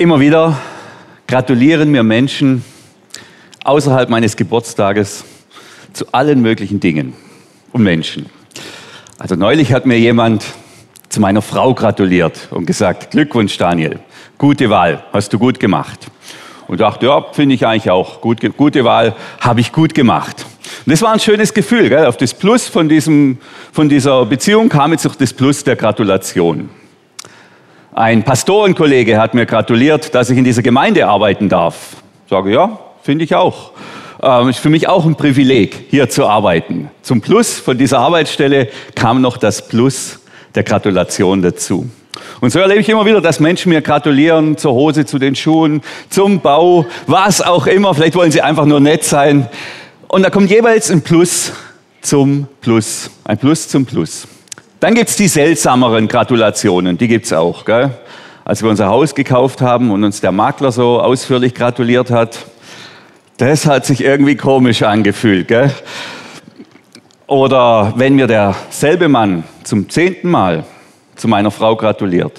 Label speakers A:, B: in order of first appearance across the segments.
A: Immer wieder gratulieren mir Menschen außerhalb meines Geburtstages zu allen möglichen Dingen und Menschen. Also neulich hat mir jemand zu meiner Frau gratuliert und gesagt, Glückwunsch Daniel, gute Wahl, hast du gut gemacht. Und dachte, ja, finde ich eigentlich auch, gut, gute Wahl, habe ich gut gemacht. Und das war ein schönes Gefühl, gell? auf das Plus von, diesem, von dieser Beziehung kam jetzt auch das Plus der Gratulation. Ein Pastorenkollege hat mir gratuliert, dass ich in dieser Gemeinde arbeiten darf. Ich sage, ja, finde ich auch. Ähm, ist für mich auch ein Privileg, hier zu arbeiten. Zum Plus von dieser Arbeitsstelle kam noch das Plus der Gratulation dazu. Und so erlebe ich immer wieder, dass Menschen mir gratulieren zur Hose, zu den Schuhen, zum Bau, was auch immer. Vielleicht wollen sie einfach nur nett sein. Und da kommt jeweils ein Plus zum Plus, ein Plus zum Plus. Dann gibt es die seltsameren Gratulationen, die gibt es auch. Gell? Als wir unser Haus gekauft haben und uns der Makler so ausführlich gratuliert hat, das hat sich irgendwie komisch angefühlt. Gell? Oder wenn mir derselbe Mann zum zehnten Mal zu meiner Frau gratuliert,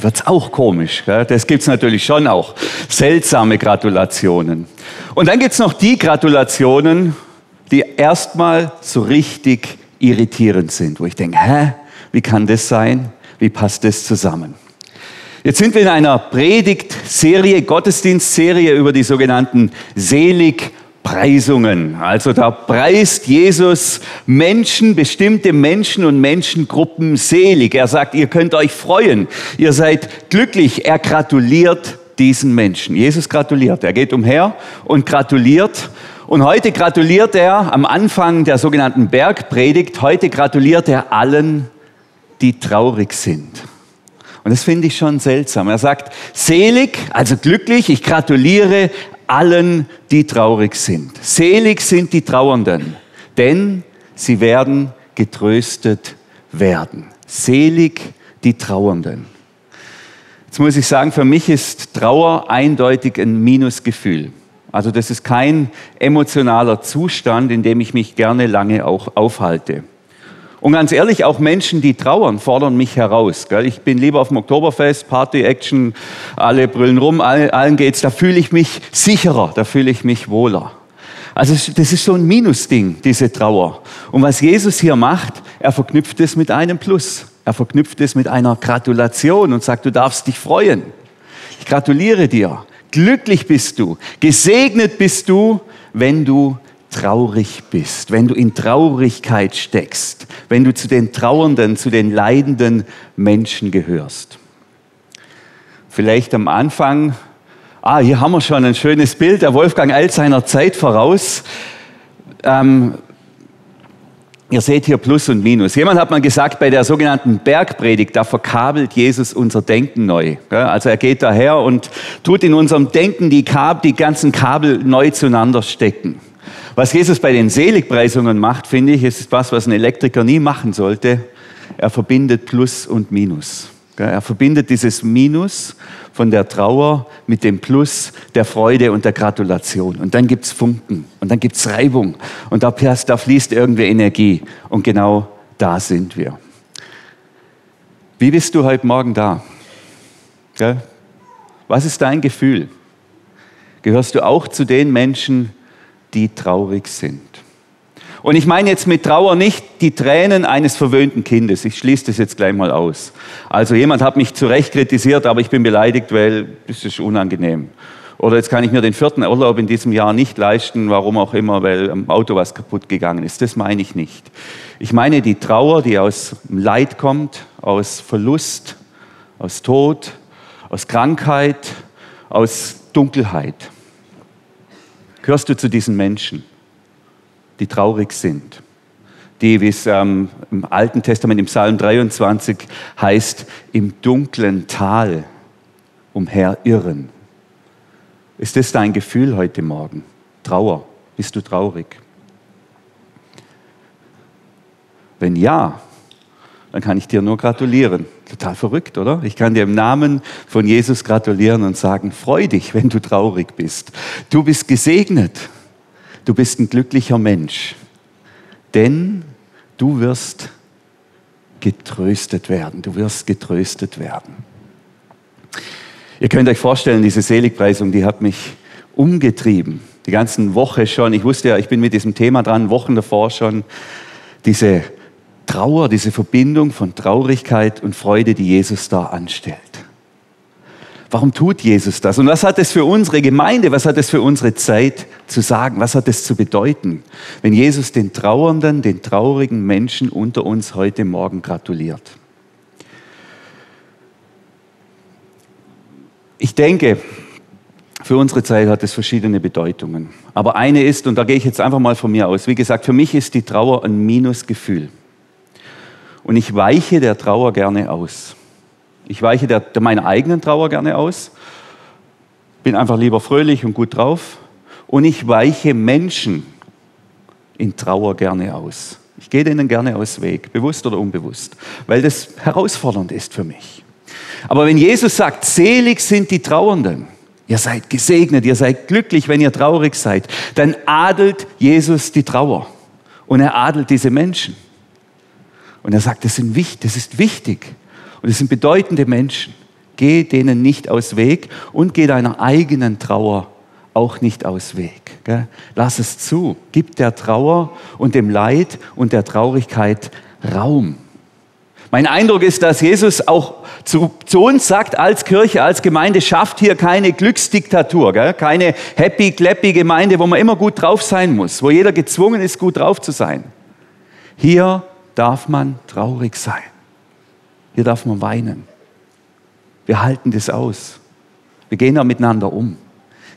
A: wird es auch komisch. Gell? Das gibt es natürlich schon auch. Seltsame Gratulationen. Und dann gibt es noch die Gratulationen, die erstmal so richtig irritierend sind, wo ich denke, hä, wie kann das sein? Wie passt das zusammen? Jetzt sind wir in einer Predigtserie, Gottesdienstserie über die sogenannten Seligpreisungen. Also da preist Jesus Menschen, bestimmte Menschen und Menschengruppen selig. Er sagt, ihr könnt euch freuen, ihr seid glücklich. Er gratuliert diesen Menschen. Jesus gratuliert. Er geht umher und gratuliert und heute gratuliert er am Anfang der sogenannten Bergpredigt, heute gratuliert er allen, die traurig sind. Und das finde ich schon seltsam. Er sagt, selig, also glücklich, ich gratuliere allen, die traurig sind. Selig sind die Trauernden, denn sie werden getröstet werden. Selig die Trauernden. Jetzt muss ich sagen, für mich ist Trauer eindeutig ein Minusgefühl. Also das ist kein emotionaler Zustand, in dem ich mich gerne lange auch aufhalte. Und ganz ehrlich, auch Menschen, die trauern, fordern mich heraus. Ich bin lieber auf dem Oktoberfest, Party, Action, alle brüllen rum, allen geht's. Da fühle ich mich sicherer, da fühle ich mich wohler. Also das ist so ein Minusding, diese Trauer. Und was Jesus hier macht, er verknüpft es mit einem Plus. Er verknüpft es mit einer Gratulation und sagt, du darfst dich freuen. Ich gratuliere dir. Glücklich bist du, gesegnet bist du, wenn du traurig bist, wenn du in Traurigkeit steckst, wenn du zu den trauernden, zu den leidenden Menschen gehörst. Vielleicht am Anfang, ah, hier haben wir schon ein schönes Bild, der Wolfgang eilt seiner Zeit voraus. Ähm, Ihr seht hier Plus und Minus. Jemand hat mal gesagt, bei der sogenannten Bergpredigt, da verkabelt Jesus unser Denken neu. Also er geht daher und tut in unserem Denken die, Kabel, die ganzen Kabel neu zueinander stecken. Was Jesus bei den Seligpreisungen macht, finde ich, ist was, was ein Elektriker nie machen sollte. Er verbindet Plus und Minus. Er verbindet dieses Minus von der Trauer mit dem Plus der Freude und der Gratulation. Und dann gibt es Funken und dann gibt es Reibung und da, da fließt irgendwie Energie. Und genau da sind wir. Wie bist du heute Morgen da? Was ist dein Gefühl? Gehörst du auch zu den Menschen, die traurig sind? Und ich meine jetzt mit Trauer nicht die Tränen eines verwöhnten Kindes. Ich schließe das jetzt gleich mal aus. Also jemand hat mich zu Recht kritisiert, aber ich bin beleidigt, weil das ist unangenehm. Oder jetzt kann ich mir den vierten Urlaub in diesem Jahr nicht leisten, warum auch immer, weil am Auto was kaputt gegangen ist. Das meine ich nicht. Ich meine die Trauer, die aus Leid kommt, aus Verlust, aus Tod, aus Krankheit, aus Dunkelheit. Gehörst du zu diesen Menschen? Die traurig sind. Die, wie es ähm, im Alten Testament im Psalm 23 heißt, im dunklen Tal umherirren. Ist das dein Gefühl heute Morgen? Trauer? Bist du traurig? Wenn ja, dann kann ich dir nur gratulieren. Total verrückt, oder? Ich kann dir im Namen von Jesus gratulieren und sagen, freu dich, wenn du traurig bist. Du bist gesegnet. Du bist ein glücklicher Mensch, denn du wirst getröstet werden. Du wirst getröstet werden. Ihr könnt euch vorstellen, diese Seligpreisung, die hat mich umgetrieben. Die ganzen Woche schon. Ich wusste ja, ich bin mit diesem Thema dran, Wochen davor schon. Diese Trauer, diese Verbindung von Traurigkeit und Freude, die Jesus da anstellt. Warum tut Jesus das? Und was hat es für unsere Gemeinde, was hat es für unsere Zeit zu sagen? Was hat es zu bedeuten, wenn Jesus den Trauernden, den traurigen Menschen unter uns heute Morgen gratuliert? Ich denke, für unsere Zeit hat es verschiedene Bedeutungen. Aber eine ist, und da gehe ich jetzt einfach mal von mir aus, wie gesagt, für mich ist die Trauer ein Minusgefühl. Und ich weiche der Trauer gerne aus. Ich weiche der, der meiner eigenen Trauer gerne aus, bin einfach lieber fröhlich und gut drauf. Und ich weiche Menschen in Trauer gerne aus. Ich gehe denen gerne aus Weg, bewusst oder unbewusst, weil das herausfordernd ist für mich. Aber wenn Jesus sagt, selig sind die Trauernden, ihr seid gesegnet, ihr seid glücklich, wenn ihr traurig seid, dann adelt Jesus die Trauer und er adelt diese Menschen. Und er sagt, das, sind das ist wichtig, und es sind bedeutende Menschen. Geh denen nicht aus Weg und geh deiner eigenen Trauer auch nicht aus Weg. Gell? Lass es zu. Gib der Trauer und dem Leid und der Traurigkeit Raum. Mein Eindruck ist, dass Jesus auch zu, zu uns sagt, als Kirche, als Gemeinde, schafft hier keine Glücksdiktatur, gell? keine happy, clappy Gemeinde, wo man immer gut drauf sein muss, wo jeder gezwungen ist, gut drauf zu sein. Hier darf man traurig sein. Hier darf man weinen. Wir halten das aus. Wir gehen da miteinander um.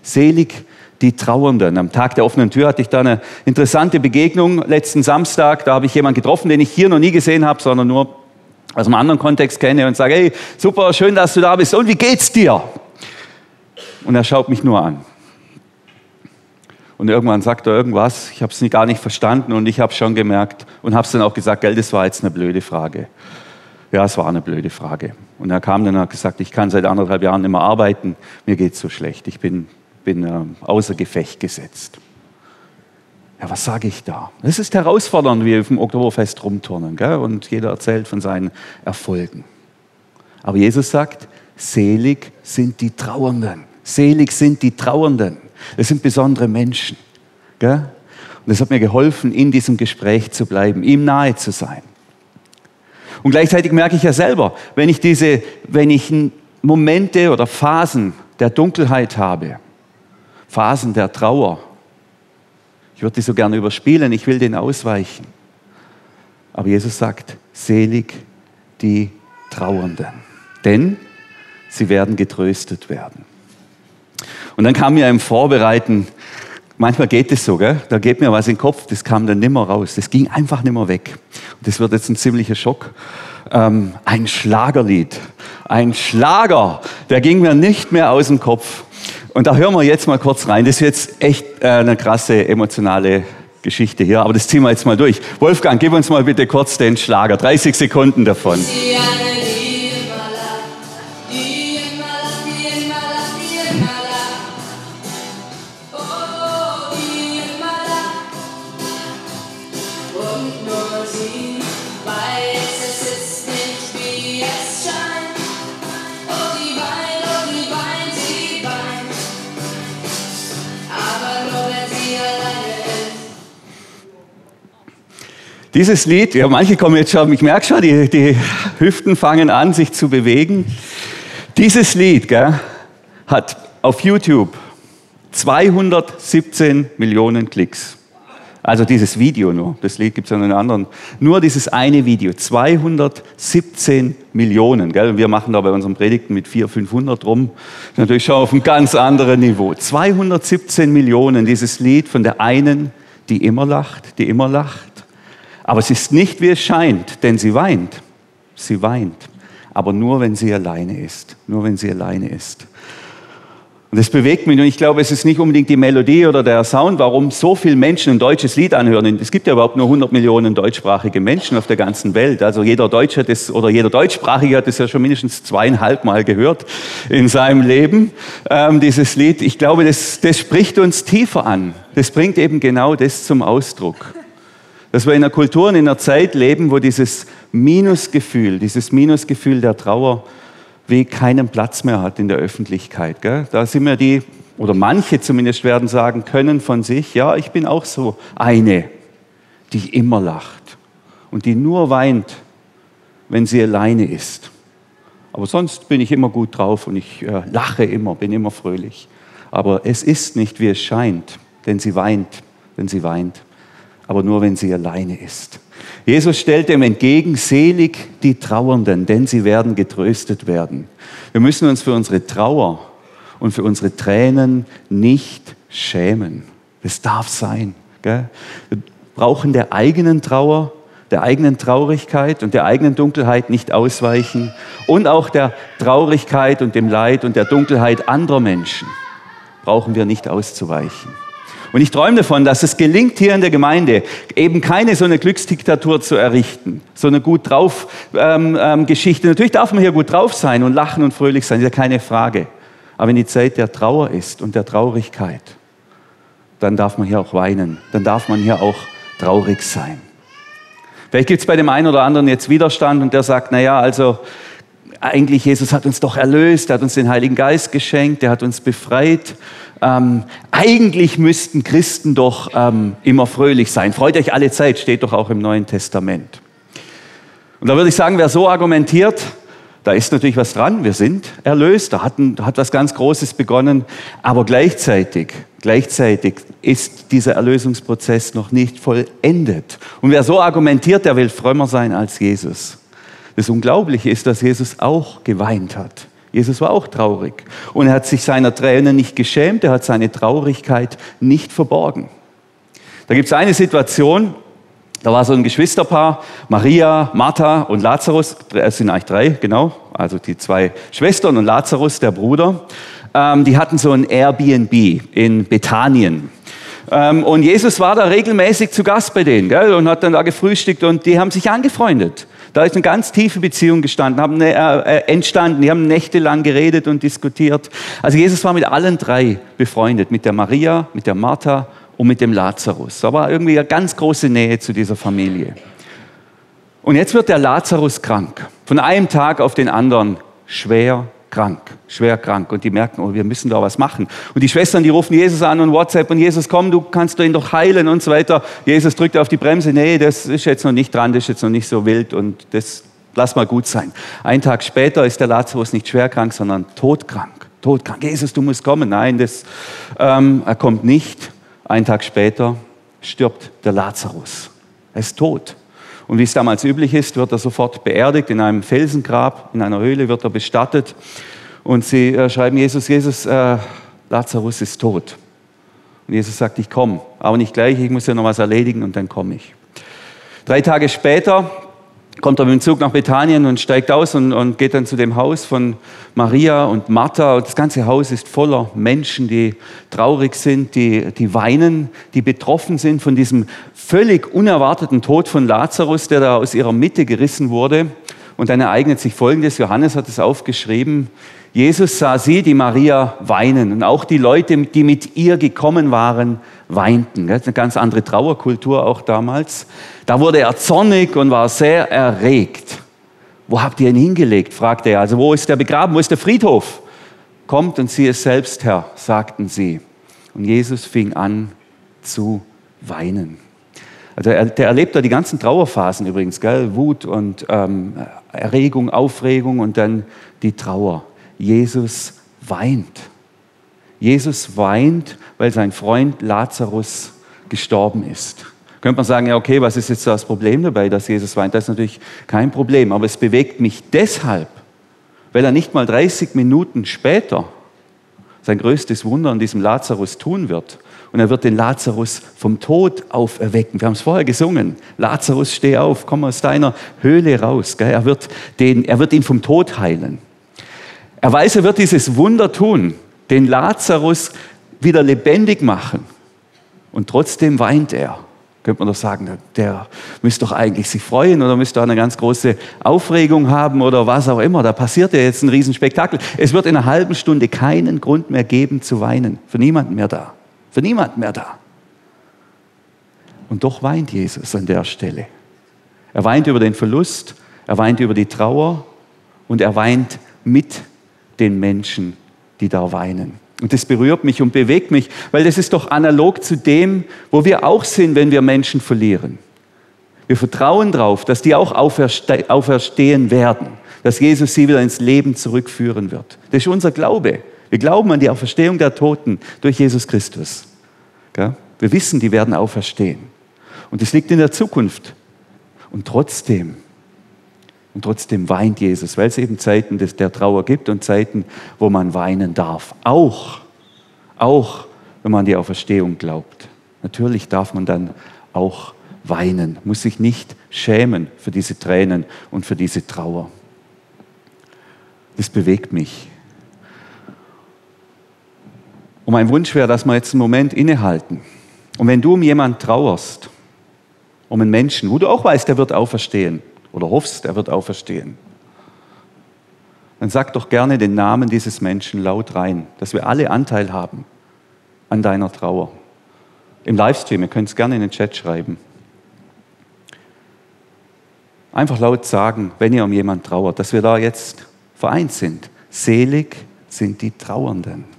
A: Selig die Trauernden. Am Tag der offenen Tür hatte ich da eine interessante Begegnung letzten Samstag. Da habe ich jemanden getroffen, den ich hier noch nie gesehen habe, sondern nur aus einem anderen Kontext kenne und sage, hey, super, schön, dass du da bist. Und wie geht's dir? Und er schaut mich nur an. Und irgendwann sagt er irgendwas, ich habe es gar nicht verstanden und ich habe schon gemerkt und habe es dann auch gesagt, gell, das war jetzt eine blöde Frage. Ja, es war eine blöde Frage. Und er kam dann und hat gesagt, ich kann seit anderthalb Jahren nicht mehr arbeiten, mir geht es so schlecht, ich bin, bin äh, außer Gefecht gesetzt. Ja, was sage ich da? Das ist herausfordernd, wie wir auf dem Oktoberfest rumturnen gell? und jeder erzählt von seinen Erfolgen. Aber Jesus sagt, selig sind die Trauernden. Selig sind die Trauernden. Das sind besondere Menschen. Gell? Und das hat mir geholfen, in diesem Gespräch zu bleiben, ihm nahe zu sein. Und gleichzeitig merke ich ja selber, wenn ich diese, wenn ich Momente oder Phasen der Dunkelheit habe, Phasen der Trauer, ich würde die so gerne überspielen, ich will den ausweichen. Aber Jesus sagt, selig die Trauernden, denn sie werden getröstet werden. Und dann kam mir im Vorbereiten, manchmal geht es so, gell? da geht mir was in den Kopf, das kam dann nimmer raus, das ging einfach nimmer weg das wird jetzt ein ziemlicher Schock, ähm, ein Schlagerlied. Ein Schlager, der ging mir nicht mehr aus dem Kopf. Und da hören wir jetzt mal kurz rein. Das ist jetzt echt äh, eine krasse emotionale Geschichte hier, aber das ziehen wir jetzt mal durch. Wolfgang, gib uns mal bitte kurz den Schlager, 30 Sekunden davon. Dieses Lied, ja, manche kommen jetzt schon, ich merke schon, die, die Hüften fangen an, sich zu bewegen. Dieses Lied gell, hat auf YouTube 217 Millionen Klicks. Also dieses Video nur. Das Lied gibt es an den anderen. Nur dieses eine Video. 217 Millionen. Gell? wir machen da bei unseren Predigten mit 400, 500 rum. Natürlich schon auf einem ganz anderen Niveau. 217 Millionen. Dieses Lied von der einen, die immer lacht, die immer lacht. Aber es ist nicht, wie es scheint, denn sie weint. Sie weint. Aber nur, wenn sie alleine ist. Nur, wenn sie alleine ist. Und das bewegt mich und ich glaube, es ist nicht unbedingt die Melodie oder der Sound, warum so viele Menschen ein deutsches Lied anhören. Es gibt ja überhaupt nur 100 Millionen deutschsprachige Menschen auf der ganzen Welt. Also jeder Deutsche hat es, oder jeder Deutschsprachige hat es ja schon mindestens zweieinhalb Mal gehört in seinem Leben, ähm, dieses Lied. Ich glaube, das, das spricht uns tiefer an. Das bringt eben genau das zum Ausdruck. Dass wir in einer Kultur und in einer Zeit leben, wo dieses Minusgefühl, dieses Minusgefühl der Trauer Weg keinen Platz mehr hat in der Öffentlichkeit. Gell? Da sind wir die, oder manche zumindest werden sagen können von sich, ja, ich bin auch so eine, die immer lacht und die nur weint, wenn sie alleine ist. Aber sonst bin ich immer gut drauf und ich äh, lache immer, bin immer fröhlich. Aber es ist nicht, wie es scheint, denn sie weint, wenn sie weint, aber nur, wenn sie alleine ist. Jesus stellt dem entgegen, selig die Trauernden, denn sie werden getröstet werden. Wir müssen uns für unsere Trauer und für unsere Tränen nicht schämen. Das darf sein. Gell? Wir brauchen der eigenen Trauer, der eigenen Traurigkeit und der eigenen Dunkelheit nicht ausweichen und auch der Traurigkeit und dem Leid und der Dunkelheit anderer Menschen brauchen wir nicht auszuweichen. Und ich träume davon, dass es gelingt, hier in der Gemeinde eben keine so eine Glücksdiktatur zu errichten, so eine gut drauf ähm, ähm, Geschichte. Natürlich darf man hier gut drauf sein und lachen und fröhlich sein, ist ja keine Frage. Aber wenn die Zeit der Trauer ist und der Traurigkeit, dann darf man hier auch weinen, dann darf man hier auch traurig sein. Vielleicht gibt es bei dem einen oder anderen jetzt Widerstand und der sagt, naja, also eigentlich Jesus hat uns doch erlöst, er hat uns den Heiligen Geist geschenkt, er hat uns befreit ähm, eigentlich müssten Christen doch ähm, immer fröhlich sein. Freut euch alle Zeit, steht doch auch im Neuen Testament. Und da würde ich sagen, wer so argumentiert, da ist natürlich was dran. Wir sind erlöst, da hat, ein, da hat was ganz Großes begonnen. Aber gleichzeitig, gleichzeitig ist dieser Erlösungsprozess noch nicht vollendet. Und wer so argumentiert, der will frömmer sein als Jesus. Das Unglaubliche ist, dass Jesus auch geweint hat. Jesus war auch traurig. Und er hat sich seiner Tränen nicht geschämt, er hat seine Traurigkeit nicht verborgen. Da gibt es eine Situation, da war so ein Geschwisterpaar, Maria, Martha und Lazarus, es sind eigentlich drei, genau, also die zwei Schwestern und Lazarus, der Bruder. Ähm, die hatten so ein Airbnb in Bethanien. Ähm, und Jesus war da regelmäßig zu Gast bei denen gell, und hat dann da gefrühstückt und die haben sich angefreundet. Da ist eine ganz tiefe Beziehung gestanden, haben, äh, äh, entstanden. Die haben nächtelang geredet und diskutiert. Also Jesus war mit allen drei befreundet, mit der Maria, mit der Martha und mit dem Lazarus. Da war irgendwie eine ganz große Nähe zu dieser Familie. Und jetzt wird der Lazarus krank. Von einem Tag auf den anderen schwer krank, schwer krank. Und die merken, oh, wir müssen da was machen. Und die Schwestern, die rufen Jesus an und WhatsApp und Jesus, komm, du kannst ihn doch heilen und so weiter. Jesus drückt auf die Bremse, nee, das ist jetzt noch nicht dran, das ist jetzt noch nicht so wild und das lass mal gut sein. Ein Tag später ist der Lazarus nicht schwer krank, sondern todkrank. Todkrank. Jesus, du musst kommen. Nein, das, ähm, er kommt nicht. Ein Tag später stirbt der Lazarus. Er ist tot. Und wie es damals üblich ist, wird er sofort beerdigt in einem Felsengrab, in einer Höhle wird er bestattet. Und sie äh, schreiben Jesus, Jesus, äh, Lazarus ist tot. Und Jesus sagt, ich komme, aber nicht gleich, ich muss ja noch was erledigen und dann komme ich. Drei Tage später kommt er mit dem Zug nach Bethanien und steigt aus und, und, geht dann zu dem Haus von Maria und Martha. Und das ganze Haus ist voller Menschen, die traurig sind, die, die weinen, die betroffen sind von diesem völlig unerwarteten Tod von Lazarus, der da aus ihrer Mitte gerissen wurde. Und dann ereignet sich Folgendes, Johannes hat es aufgeschrieben, Jesus sah sie, die Maria, weinen und auch die Leute, die mit ihr gekommen waren, weinten. Das ist eine ganz andere Trauerkultur auch damals. Da wurde er zornig und war sehr erregt. Wo habt ihr ihn hingelegt? fragte er. Also wo ist der begraben? Wo ist der Friedhof? Kommt und sieh es selbst, Herr, sagten sie. Und Jesus fing an zu weinen. Also er, der erlebt da die ganzen Trauerphasen übrigens, gell? Wut und ähm, Erregung, Aufregung und dann die Trauer. Jesus weint. Jesus weint, weil sein Freund Lazarus gestorben ist. Könnte man sagen, ja, okay, was ist jetzt das Problem dabei, dass Jesus weint? Das ist natürlich kein Problem, aber es bewegt mich deshalb, weil er nicht mal 30 Minuten später sein größtes Wunder an diesem Lazarus tun wird. Und er wird den Lazarus vom Tod auferwecken. Wir haben es vorher gesungen. Lazarus, steh auf, komm aus deiner Höhle raus. Er wird, den, er wird ihn vom Tod heilen. Er weiß, er wird dieses Wunder tun den Lazarus wieder lebendig machen. Und trotzdem weint er. Könnte man doch sagen, der müsste doch eigentlich sich freuen oder müsste eine ganz große Aufregung haben oder was auch immer. Da passiert ja jetzt ein Riesenspektakel. Es wird in einer halben Stunde keinen Grund mehr geben zu weinen. Für niemanden mehr da. Für niemanden mehr da. Und doch weint Jesus an der Stelle. Er weint über den Verlust, er weint über die Trauer und er weint mit den Menschen, die da weinen. Und das berührt mich und bewegt mich, weil das ist doch analog zu dem, wo wir auch sind, wenn wir Menschen verlieren. Wir vertrauen darauf, dass die auch auferste auferstehen werden, dass Jesus sie wieder ins Leben zurückführen wird. Das ist unser Glaube. Wir glauben an die Auferstehung der Toten durch Jesus Christus. Wir wissen, die werden auferstehen. Und es liegt in der Zukunft. Und trotzdem, und trotzdem weint Jesus, weil es eben Zeiten des, der Trauer gibt und Zeiten, wo man weinen darf. Auch, auch wenn man an die Auferstehung glaubt. Natürlich darf man dann auch weinen, muss sich nicht schämen für diese Tränen und für diese Trauer. Das bewegt mich. Und mein Wunsch wäre, dass wir jetzt einen Moment innehalten. Und wenn du um jemanden trauerst, um einen Menschen, wo du auch weißt, der wird auferstehen oder hoffst, er wird auferstehen, dann sag doch gerne den Namen dieses Menschen laut rein, dass wir alle Anteil haben an deiner Trauer. Im Livestream, ihr könnt es gerne in den Chat schreiben. Einfach laut sagen, wenn ihr um jemanden trauert, dass wir da jetzt vereint sind. Selig sind die Trauernden.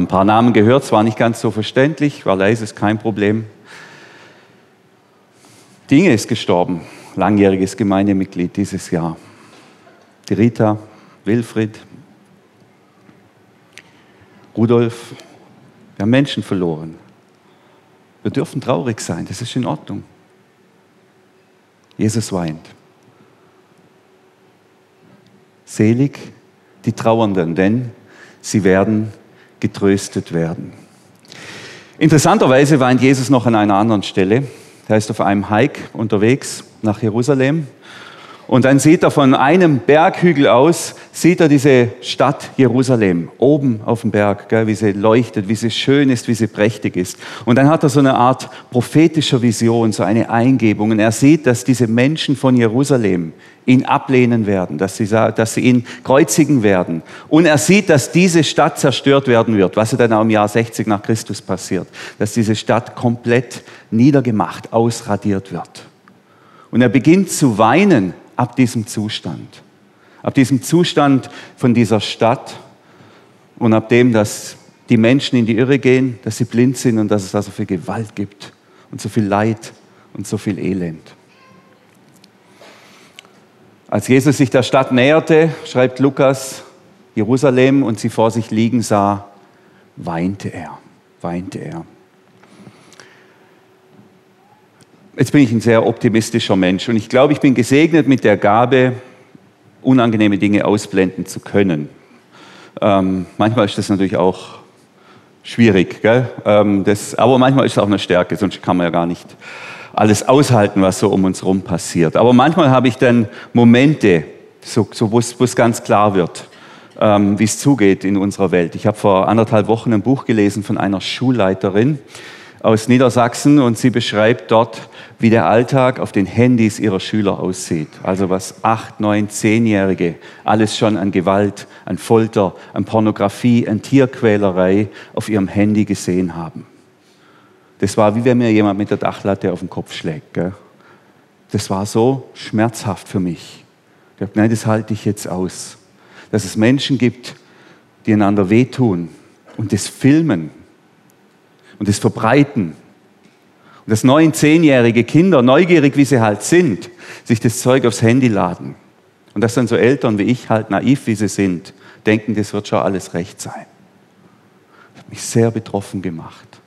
A: Ein paar Namen gehört, es war nicht ganz so verständlich, war leise, ist kein Problem. Dinge ist gestorben, langjähriges Gemeindemitglied dieses Jahr. Die Rita, Wilfried, Rudolf, wir haben Menschen verloren. Wir dürfen traurig sein, das ist in Ordnung. Jesus weint. Selig die Trauernden, denn sie werden getröstet werden. Interessanterweise weint Jesus noch an einer anderen Stelle. Er ist auf einem Hike unterwegs nach Jerusalem und dann sieht er von einem Berghügel aus, sieht er diese Stadt Jerusalem, oben auf dem Berg, gell, wie sie leuchtet, wie sie schön ist, wie sie prächtig ist. Und dann hat er so eine Art prophetischer Vision, so eine Eingebung. Und er sieht, dass diese Menschen von Jerusalem ihn ablehnen werden, dass sie, dass sie ihn kreuzigen werden. Und er sieht, dass diese Stadt zerstört werden wird, was ja dann auch im Jahr 60 nach Christus passiert, dass diese Stadt komplett niedergemacht, ausradiert wird. Und er beginnt zu weinen ab diesem Zustand. Ab diesem Zustand von dieser Stadt und ab dem, dass die Menschen in die Irre gehen, dass sie blind sind und dass es da so viel Gewalt gibt und so viel Leid und so viel Elend. Als Jesus sich der Stadt näherte, schreibt Lukas, Jerusalem und sie vor sich liegen sah, weinte er, weinte er. Jetzt bin ich ein sehr optimistischer Mensch und ich glaube, ich bin gesegnet mit der Gabe, unangenehme Dinge ausblenden zu können. Ähm, manchmal ist das natürlich auch schwierig, gell? Ähm, das, aber manchmal ist es auch eine Stärke, sonst kann man ja gar nicht alles aushalten, was so um uns herum passiert. Aber manchmal habe ich dann Momente, so, so wo es ganz klar wird, ähm, wie es zugeht in unserer Welt. Ich habe vor anderthalb Wochen ein Buch gelesen von einer Schulleiterin, aus Niedersachsen und sie beschreibt dort, wie der Alltag auf den Handys ihrer Schüler aussieht. Also was acht, neun, zehnjährige alles schon an Gewalt, an Folter, an Pornografie, an Tierquälerei auf ihrem Handy gesehen haben. Das war wie wenn mir jemand mit der Dachlatte auf den Kopf schlägt. Gell? Das war so schmerzhaft für mich. Ich habe nein, das halte ich jetzt aus. Dass es Menschen gibt, die einander wehtun und das filmen und das verbreiten. Und dass neun, zehnjährige Kinder, neugierig wie sie halt sind, sich das Zeug aufs Handy laden. Und dass dann so Eltern wie ich halt naiv wie sie sind, denken, das wird schon alles recht sein. Das hat mich sehr betroffen gemacht.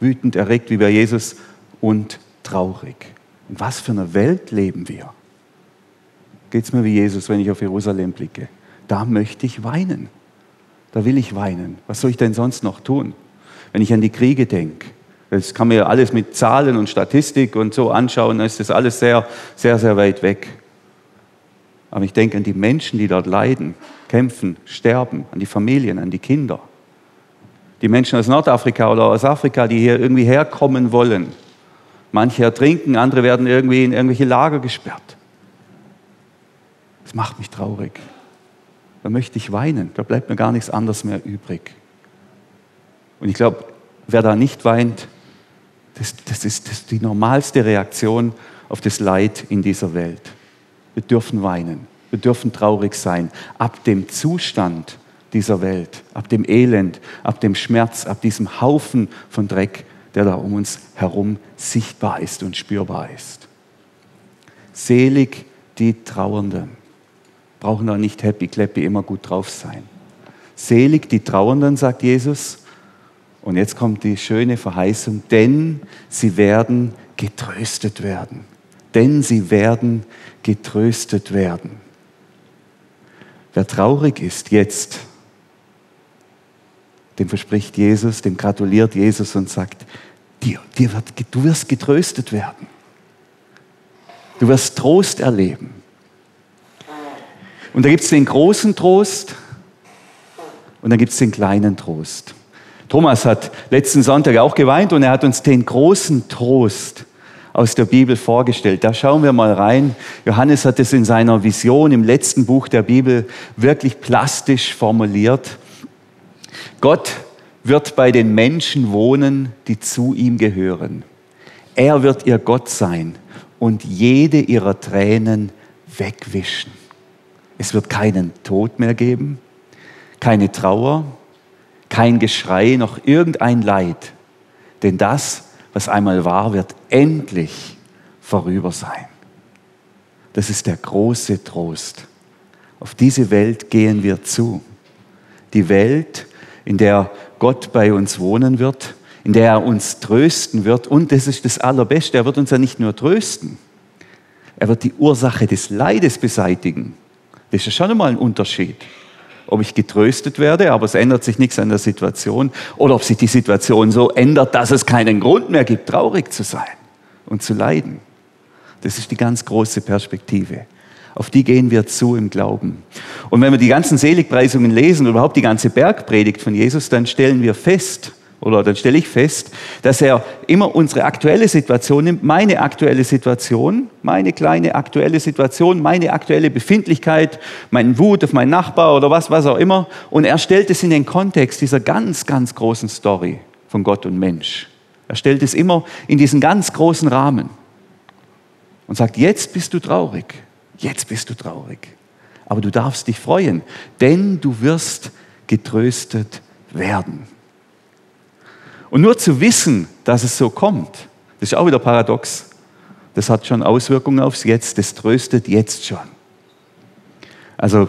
A: Wütend, erregt wie bei Jesus und traurig. In was für einer Welt leben wir? Geht es mir wie Jesus, wenn ich auf Jerusalem blicke? Da möchte ich weinen. Da will ich weinen. Was soll ich denn sonst noch tun? Wenn ich an die Kriege denke, Das kann man ja alles mit Zahlen und Statistik und so anschauen, dann ist das alles sehr, sehr, sehr weit weg. Aber ich denke an die Menschen, die dort leiden, kämpfen, sterben, an die Familien, an die Kinder. Die Menschen aus Nordafrika oder aus Afrika, die hier irgendwie herkommen wollen. Manche ertrinken, andere werden irgendwie in irgendwelche Lager gesperrt. Das macht mich traurig. Da möchte ich weinen. Da bleibt mir gar nichts anderes mehr übrig. Und ich glaube, wer da nicht weint, das, das, ist, das die normalste Reaktion auf das Leid in dieser Welt. Wir dürfen weinen, wir dürfen traurig sein. Ab dem Zustand dieser Welt, ab dem Elend, ab dem Schmerz, ab diesem Haufen von Dreck, der da um uns herum sichtbar ist und spürbar ist. Selig die Trauernden. Brauchen da nicht happy clappy immer gut drauf sein. Selig die Trauernden, sagt Jesus. Und jetzt kommt die schöne Verheißung, denn sie werden getröstet werden. Denn sie werden getröstet werden. Wer traurig ist jetzt, dem verspricht Jesus, dem gratuliert Jesus und sagt, dir, dir wird, du wirst getröstet werden. Du wirst Trost erleben. Und da gibt es den großen Trost und dann gibt es den kleinen Trost. Thomas hat letzten Sonntag auch geweint und er hat uns den großen Trost aus der Bibel vorgestellt. Da schauen wir mal rein. Johannes hat es in seiner Vision im letzten Buch der Bibel wirklich plastisch formuliert. Gott wird bei den Menschen wohnen, die zu ihm gehören. Er wird ihr Gott sein und jede ihrer Tränen wegwischen. Es wird keinen Tod mehr geben, keine Trauer, kein Geschrei, noch irgendein Leid. Denn das, was einmal war, wird endlich vorüber sein. Das ist der große Trost. Auf diese Welt gehen wir zu. Die Welt, in der Gott bei uns wohnen wird, in der er uns trösten wird. Und das ist das Allerbeste, er wird uns ja nicht nur trösten, er wird die Ursache des Leides beseitigen. Das ist ja schon einmal ein Unterschied. Ob ich getröstet werde, aber es ändert sich nichts an der Situation, oder ob sich die Situation so ändert, dass es keinen Grund mehr gibt, traurig zu sein und zu leiden. Das ist die ganz große Perspektive. Auf die gehen wir zu im Glauben. Und wenn wir die ganzen Seligpreisungen lesen, überhaupt die ganze Bergpredigt von Jesus, dann stellen wir fest, oder dann stelle ich fest, dass er immer unsere aktuelle Situation nimmt, meine aktuelle Situation, meine kleine aktuelle Situation, meine aktuelle Befindlichkeit, meinen Wut auf meinen Nachbar oder was, was auch immer, und er stellt es in den Kontext dieser ganz, ganz großen Story von Gott und Mensch. Er stellt es immer in diesen ganz großen Rahmen und sagt, jetzt bist du traurig, jetzt bist du traurig, aber du darfst dich freuen, denn du wirst getröstet werden. Und nur zu wissen, dass es so kommt, das ist auch wieder paradox. Das hat schon Auswirkungen aufs Jetzt, das tröstet jetzt schon. Also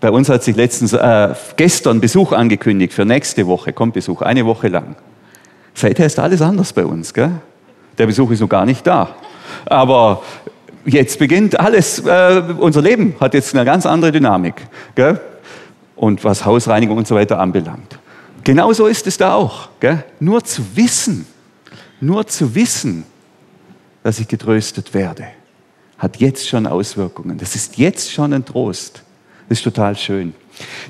A: bei uns hat sich letztens äh, gestern Besuch angekündigt für nächste Woche, kommt Besuch, eine Woche lang. Seither ist alles anders bei uns. Gell? Der Besuch ist noch gar nicht da. Aber jetzt beginnt alles, äh, unser Leben hat jetzt eine ganz andere Dynamik. Gell? Und was Hausreinigung und so weiter anbelangt. Genauso ist es da auch. Gell? Nur zu wissen, nur zu wissen, dass ich getröstet werde, hat jetzt schon Auswirkungen. Das ist jetzt schon ein Trost. Das ist total schön.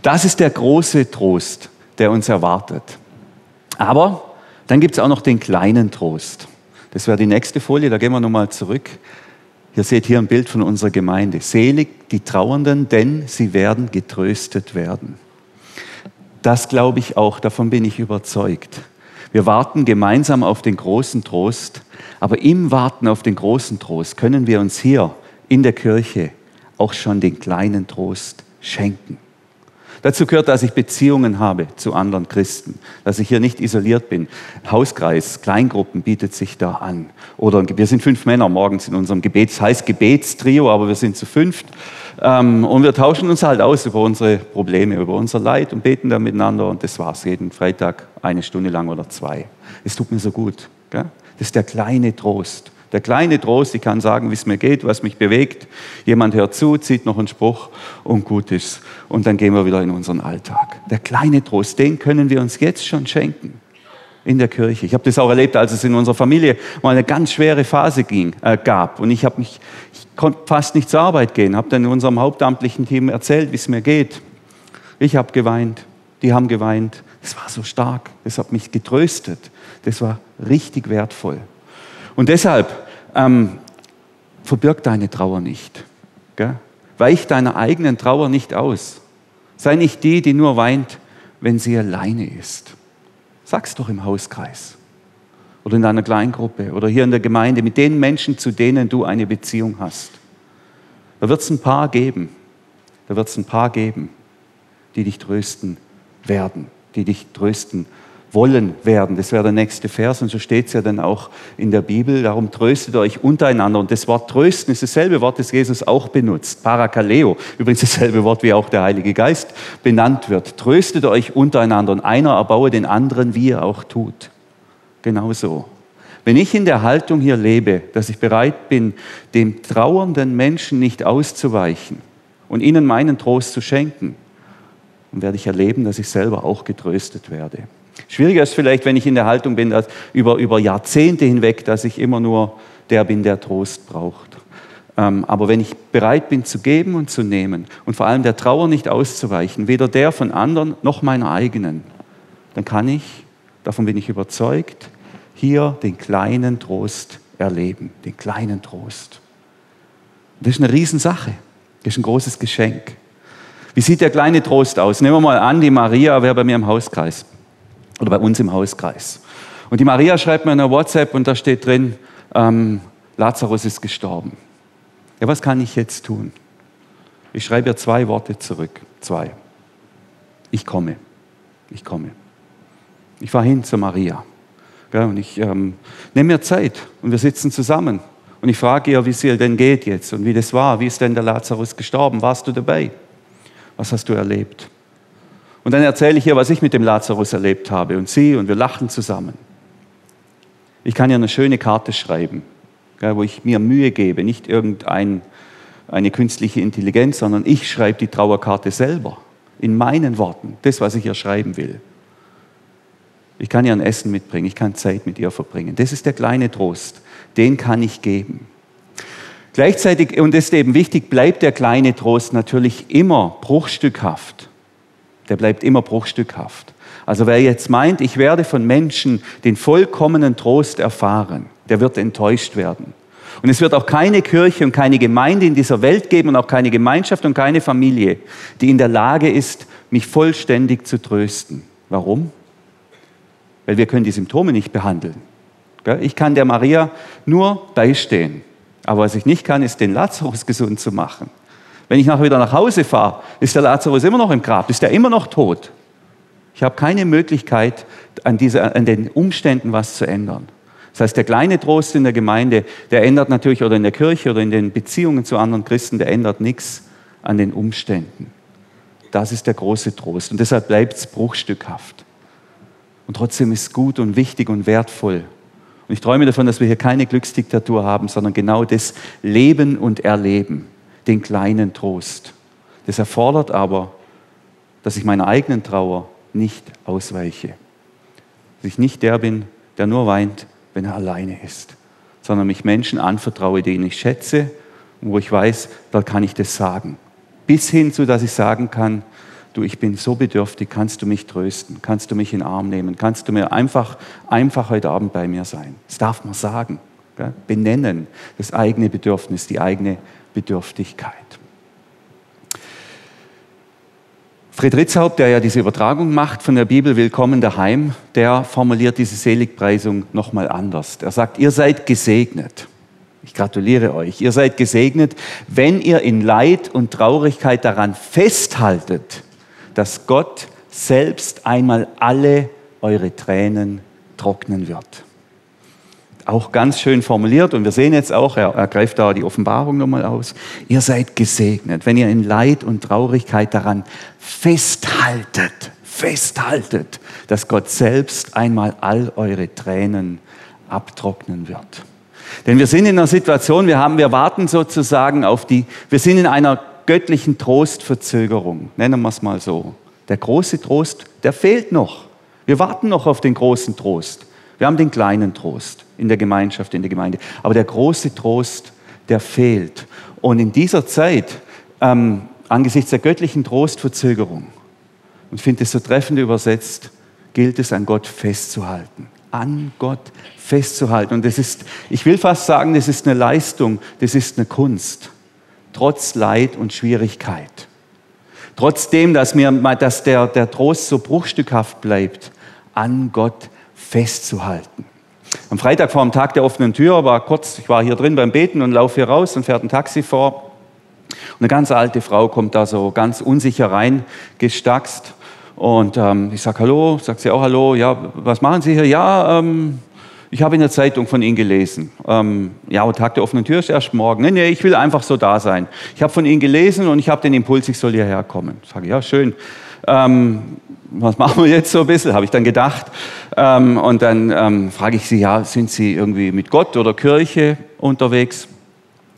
A: Das ist der große Trost, der uns erwartet. Aber dann gibt es auch noch den kleinen Trost. Das wäre die nächste Folie, da gehen wir nochmal zurück. Ihr seht hier ein Bild von unserer Gemeinde. Selig die Trauernden, denn sie werden getröstet werden. Das glaube ich auch, davon bin ich überzeugt. Wir warten gemeinsam auf den großen Trost, aber im Warten auf den großen Trost können wir uns hier in der Kirche auch schon den kleinen Trost schenken. Dazu gehört, dass ich Beziehungen habe zu anderen Christen, dass ich hier nicht isoliert bin. Hauskreis, Kleingruppen bietet sich da an. Oder wir sind fünf Männer morgens in unserem Gebet, das heißt Gebetstrio, aber wir sind zu fünft. Ähm, und wir tauschen uns halt aus über unsere Probleme, über unser Leid und beten dann miteinander. Und das war's jeden Freitag eine Stunde lang oder zwei. Es tut mir so gut. Gell? Das ist der kleine Trost. Der kleine Trost, ich kann sagen, wie es mir geht, was mich bewegt. Jemand hört zu, zieht noch einen Spruch und gut ist. Und dann gehen wir wieder in unseren Alltag. Der kleine Trost, den können wir uns jetzt schon schenken. in der Kirche. Ich habe das auch erlebt, als es in unserer Familie mal eine ganz schwere Phase ging, äh, gab. Und ich mich, ich konnte fast nicht zur Arbeit gehen, habe dann in unserem hauptamtlichen Team erzählt, wie es mir geht. Ich habe geweint, die haben geweint. Es war so stark, es hat mich getröstet. Das war richtig wertvoll. Und deshalb ähm, verbirg deine Trauer nicht. Gell? Weich deiner eigenen Trauer nicht aus. Sei nicht die, die nur weint, wenn sie alleine ist. Sag's doch im Hauskreis oder in deiner Kleingruppe oder hier in der Gemeinde mit den Menschen, zu denen du eine Beziehung hast. Da wird es ein paar geben. Da wird es ein paar geben, die dich trösten werden, die dich trösten wollen werden. Das wäre der nächste Vers und so steht es ja dann auch in der Bibel. Darum tröstet euch untereinander. Und das Wort trösten ist dasselbe Wort, das Jesus auch benutzt. Parakaleo, übrigens dasselbe Wort, wie auch der Heilige Geist benannt wird. Tröstet euch untereinander und einer erbaue den anderen, wie er auch tut. Genauso. Wenn ich in der Haltung hier lebe, dass ich bereit bin, dem trauernden Menschen nicht auszuweichen und ihnen meinen Trost zu schenken, dann werde ich erleben, dass ich selber auch getröstet werde. Schwieriger ist vielleicht, wenn ich in der Haltung bin, dass über, über Jahrzehnte hinweg, dass ich immer nur der bin, der Trost braucht. Ähm, aber wenn ich bereit bin zu geben und zu nehmen und vor allem der Trauer nicht auszuweichen, weder der von anderen noch meiner eigenen, dann kann ich, davon bin ich überzeugt, hier den kleinen Trost erleben, den kleinen Trost. Das ist eine Riesensache, das ist ein großes Geschenk. Wie sieht der kleine Trost aus? Nehmen wir mal an, die Maria wäre bei mir im Hauskreis oder bei uns im Hauskreis. Und die Maria schreibt mir eine WhatsApp und da steht drin, ähm, Lazarus ist gestorben. Ja, was kann ich jetzt tun? Ich schreibe ihr zwei Worte zurück. Zwei. Ich komme. Ich komme. Ich fahre hin zu Maria. Ja, und ich ähm, nehme mir Zeit und wir sitzen zusammen. Und ich frage ihr, wie es ihr denn geht jetzt und wie das war. Wie ist denn der Lazarus gestorben? Warst du dabei? Was hast du erlebt? Und dann erzähle ich ihr, was ich mit dem Lazarus erlebt habe und sie und wir lachen zusammen. Ich kann ihr eine schöne Karte schreiben, wo ich mir Mühe gebe, nicht irgendeine künstliche Intelligenz, sondern ich schreibe die Trauerkarte selber in meinen Worten, das, was ich ihr schreiben will. Ich kann ihr ein Essen mitbringen, ich kann Zeit mit ihr verbringen. Das ist der kleine Trost, den kann ich geben. Gleichzeitig, und das ist eben wichtig, bleibt der kleine Trost natürlich immer bruchstückhaft der bleibt immer bruchstückhaft. Also wer jetzt meint, ich werde von Menschen den vollkommenen Trost erfahren, der wird enttäuscht werden. Und es wird auch keine Kirche und keine Gemeinde in dieser Welt geben und auch keine Gemeinschaft und keine Familie, die in der Lage ist, mich vollständig zu trösten. Warum? Weil wir können die Symptome nicht behandeln. Ich kann der Maria nur beistehen. Aber was ich nicht kann, ist den Lazarus gesund zu machen. Wenn ich nachher wieder nach Hause fahre, ist der Lazarus immer noch im Grab, ist er immer noch tot. Ich habe keine Möglichkeit, an, dieser, an den Umständen was zu ändern. Das heißt, der kleine Trost in der Gemeinde, der ändert natürlich, oder in der Kirche oder in den Beziehungen zu anderen Christen, der ändert nichts an den Umständen. Das ist der große Trost. Und deshalb bleibt es bruchstückhaft. Und trotzdem ist es gut und wichtig und wertvoll. Und ich träume davon, dass wir hier keine Glücksdiktatur haben, sondern genau das Leben und Erleben den kleinen Trost. Das erfordert aber, dass ich meiner eigenen Trauer nicht ausweiche. Dass ich nicht der bin, der nur weint, wenn er alleine ist, sondern mich Menschen anvertraue, denen ich schätze und wo ich weiß, da kann ich das sagen. Bis hin zu, dass ich sagen kann, du, ich bin so bedürftig, kannst du mich trösten, kannst du mich in den Arm nehmen, kannst du mir einfach, einfach heute Abend bei mir sein. Das darf man sagen, gell? benennen, das eigene Bedürfnis, die eigene Bedürftigkeit. Fred Ritzhaupt, der ja diese Übertragung macht von der Bibel Willkommen daheim, der formuliert diese Seligpreisung nochmal anders. Er sagt, ihr seid gesegnet. Ich gratuliere euch. Ihr seid gesegnet, wenn ihr in Leid und Traurigkeit daran festhaltet, dass Gott selbst einmal alle eure Tränen trocknen wird auch ganz schön formuliert und wir sehen jetzt auch, er, er greift da die Offenbarung nochmal aus. Ihr seid gesegnet, wenn ihr in Leid und Traurigkeit daran festhaltet, festhaltet, dass Gott selbst einmal all eure Tränen abtrocknen wird. Denn wir sind in einer Situation, wir haben, wir warten sozusagen auf die, wir sind in einer göttlichen Trostverzögerung, nennen wir es mal so. Der große Trost, der fehlt noch. Wir warten noch auf den großen Trost. Wir haben den kleinen Trost in der Gemeinschaft, in der Gemeinde. Aber der große Trost, der fehlt. Und in dieser Zeit, ähm, angesichts der göttlichen Trostverzögerung, und finde es so treffend übersetzt, gilt es an Gott festzuhalten. An Gott festzuhalten. Und das ist, ich will fast sagen, das ist eine Leistung, das ist eine Kunst. Trotz Leid und Schwierigkeit. Trotzdem, dass, mir, dass der, der Trost so bruchstückhaft bleibt, an Gott festzuhalten. Am Freitag vor dem Tag der offenen Tür war kurz, ich war hier drin beim Beten und laufe hier raus und fährt ein Taxi vor. Und eine ganz alte Frau kommt da so ganz unsicher rein, gestackst. Und ähm, ich sage Hallo, sagt sie auch Hallo, ja, was machen Sie hier? Ja, ähm, ich habe in der Zeitung von Ihnen gelesen. Ähm, ja, Tag der offenen Tür ist erst morgen. Nee, nee, ich will einfach so da sein. Ich habe von Ihnen gelesen und ich habe den Impuls, ich soll hierher kommen. Ich sage, ja, schön. Ähm, was machen wir jetzt so ein bisschen, habe ich dann gedacht. Ähm, und dann ähm, frage ich sie, ja, sind Sie irgendwie mit Gott oder Kirche unterwegs?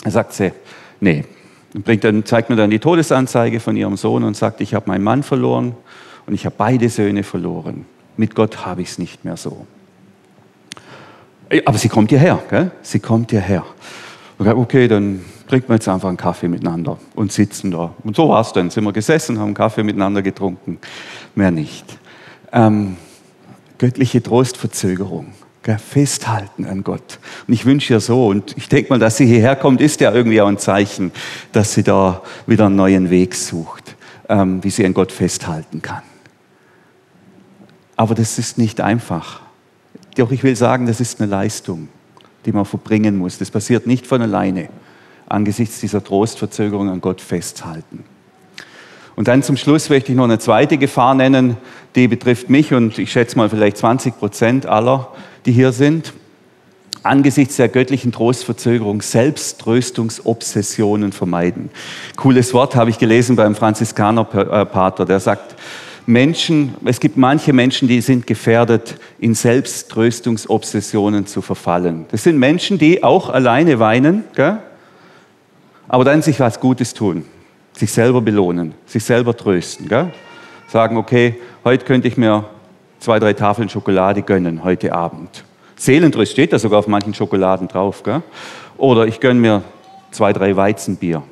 A: Da sagt sie, nee. Bringt dann, zeigt mir dann die Todesanzeige von ihrem Sohn und sagt, ich habe meinen Mann verloren und ich habe beide Söhne verloren. Mit Gott habe ich es nicht mehr so. Aber sie kommt hierher, gell? sie kommt hierher. Okay, dann trinken wir jetzt einfach einen Kaffee miteinander und sitzen da. Und so war es dann. Sind wir gesessen, haben Kaffee miteinander getrunken. Mehr nicht. Ähm, göttliche Trostverzögerung. Festhalten an Gott. Und ich wünsche ihr so, und ich denke mal, dass sie hierher kommt, ist ja irgendwie auch ein Zeichen, dass sie da wieder einen neuen Weg sucht, ähm, wie sie an Gott festhalten kann. Aber das ist nicht einfach. Doch ich will sagen, das ist eine Leistung, die man verbringen muss. Das passiert nicht von alleine angesichts dieser Trostverzögerung an Gott festhalten. Und dann zum Schluss möchte ich noch eine zweite Gefahr nennen, die betrifft mich und ich schätze mal vielleicht 20 Prozent aller, die hier sind. Angesichts der göttlichen Trostverzögerung Selbsttröstungsobsessionen vermeiden. Cooles Wort habe ich gelesen beim Franziskanerpater, der sagt, Menschen, es gibt manche Menschen, die sind gefährdet, in Selbsttröstungsobsessionen zu verfallen. Das sind Menschen, die auch alleine weinen, gell? aber dann sich was Gutes tun, sich selber belohnen, sich selber trösten. Gell? Sagen, okay, heute könnte ich mir zwei, drei Tafeln Schokolade gönnen, heute Abend. Seelentröst steht da sogar auf manchen Schokoladen drauf. Gell? Oder ich gönne mir zwei, drei Weizenbier.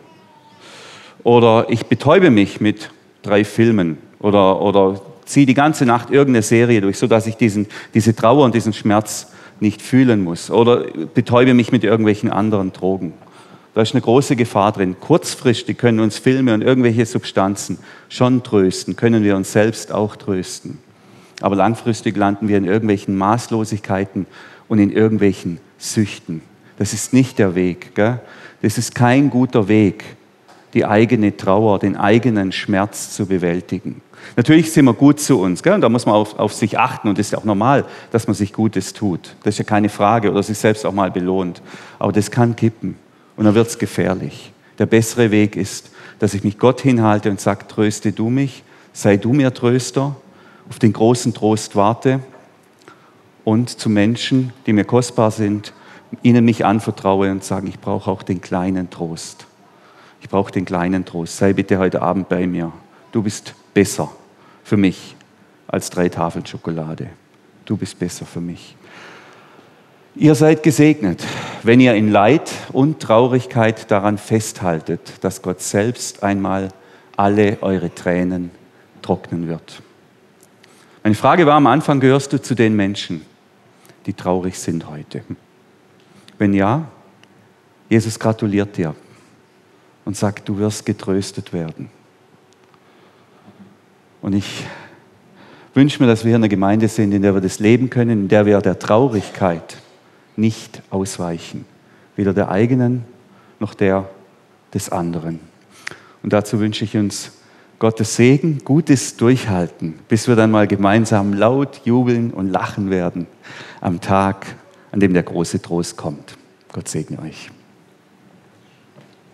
A: Oder ich betäube mich mit drei Filmen. Oder, oder ziehe die ganze Nacht irgendeine Serie durch, sodass ich diesen, diese Trauer und diesen Schmerz nicht fühlen muss. Oder betäube mich mit irgendwelchen anderen Drogen. Da ist eine große Gefahr drin. Kurzfristig können uns Filme und irgendwelche Substanzen schon trösten, können wir uns selbst auch trösten. Aber langfristig landen wir in irgendwelchen Maßlosigkeiten und in irgendwelchen Süchten. Das ist nicht der Weg. Gell? Das ist kein guter Weg, die eigene Trauer, den eigenen Schmerz zu bewältigen. Natürlich sind wir gut zu uns, gell? und da muss man auf, auf sich achten und es ist ja auch normal, dass man sich Gutes tut. Das ist ja keine Frage oder sich selbst auch mal belohnt. Aber das kann kippen. Und dann wird es gefährlich. Der bessere Weg ist, dass ich mich Gott hinhalte und sage, tröste du mich, sei du mir Tröster, auf den großen Trost warte und zu Menschen, die mir kostbar sind, ihnen mich anvertraue und sage, ich brauche auch den kleinen Trost. Ich brauche den kleinen Trost. Sei bitte heute Abend bei mir. Du bist besser für mich als drei Tafeln Schokolade. Du bist besser für mich. Ihr seid gesegnet, wenn ihr in Leid und Traurigkeit daran festhaltet, dass Gott selbst einmal alle eure Tränen trocknen wird. Meine Frage war am Anfang, gehörst du zu den Menschen, die traurig sind heute? Wenn ja, Jesus gratuliert dir und sagt, du wirst getröstet werden. Und ich wünsche mir, dass wir in einer Gemeinde sind, in der wir das leben können, in der wir der Traurigkeit nicht ausweichen. Weder der eigenen noch der des anderen. Und dazu wünsche ich uns Gottes Segen, gutes Durchhalten, bis wir dann mal gemeinsam laut jubeln und lachen werden am Tag, an dem der große Trost kommt. Gott segne euch.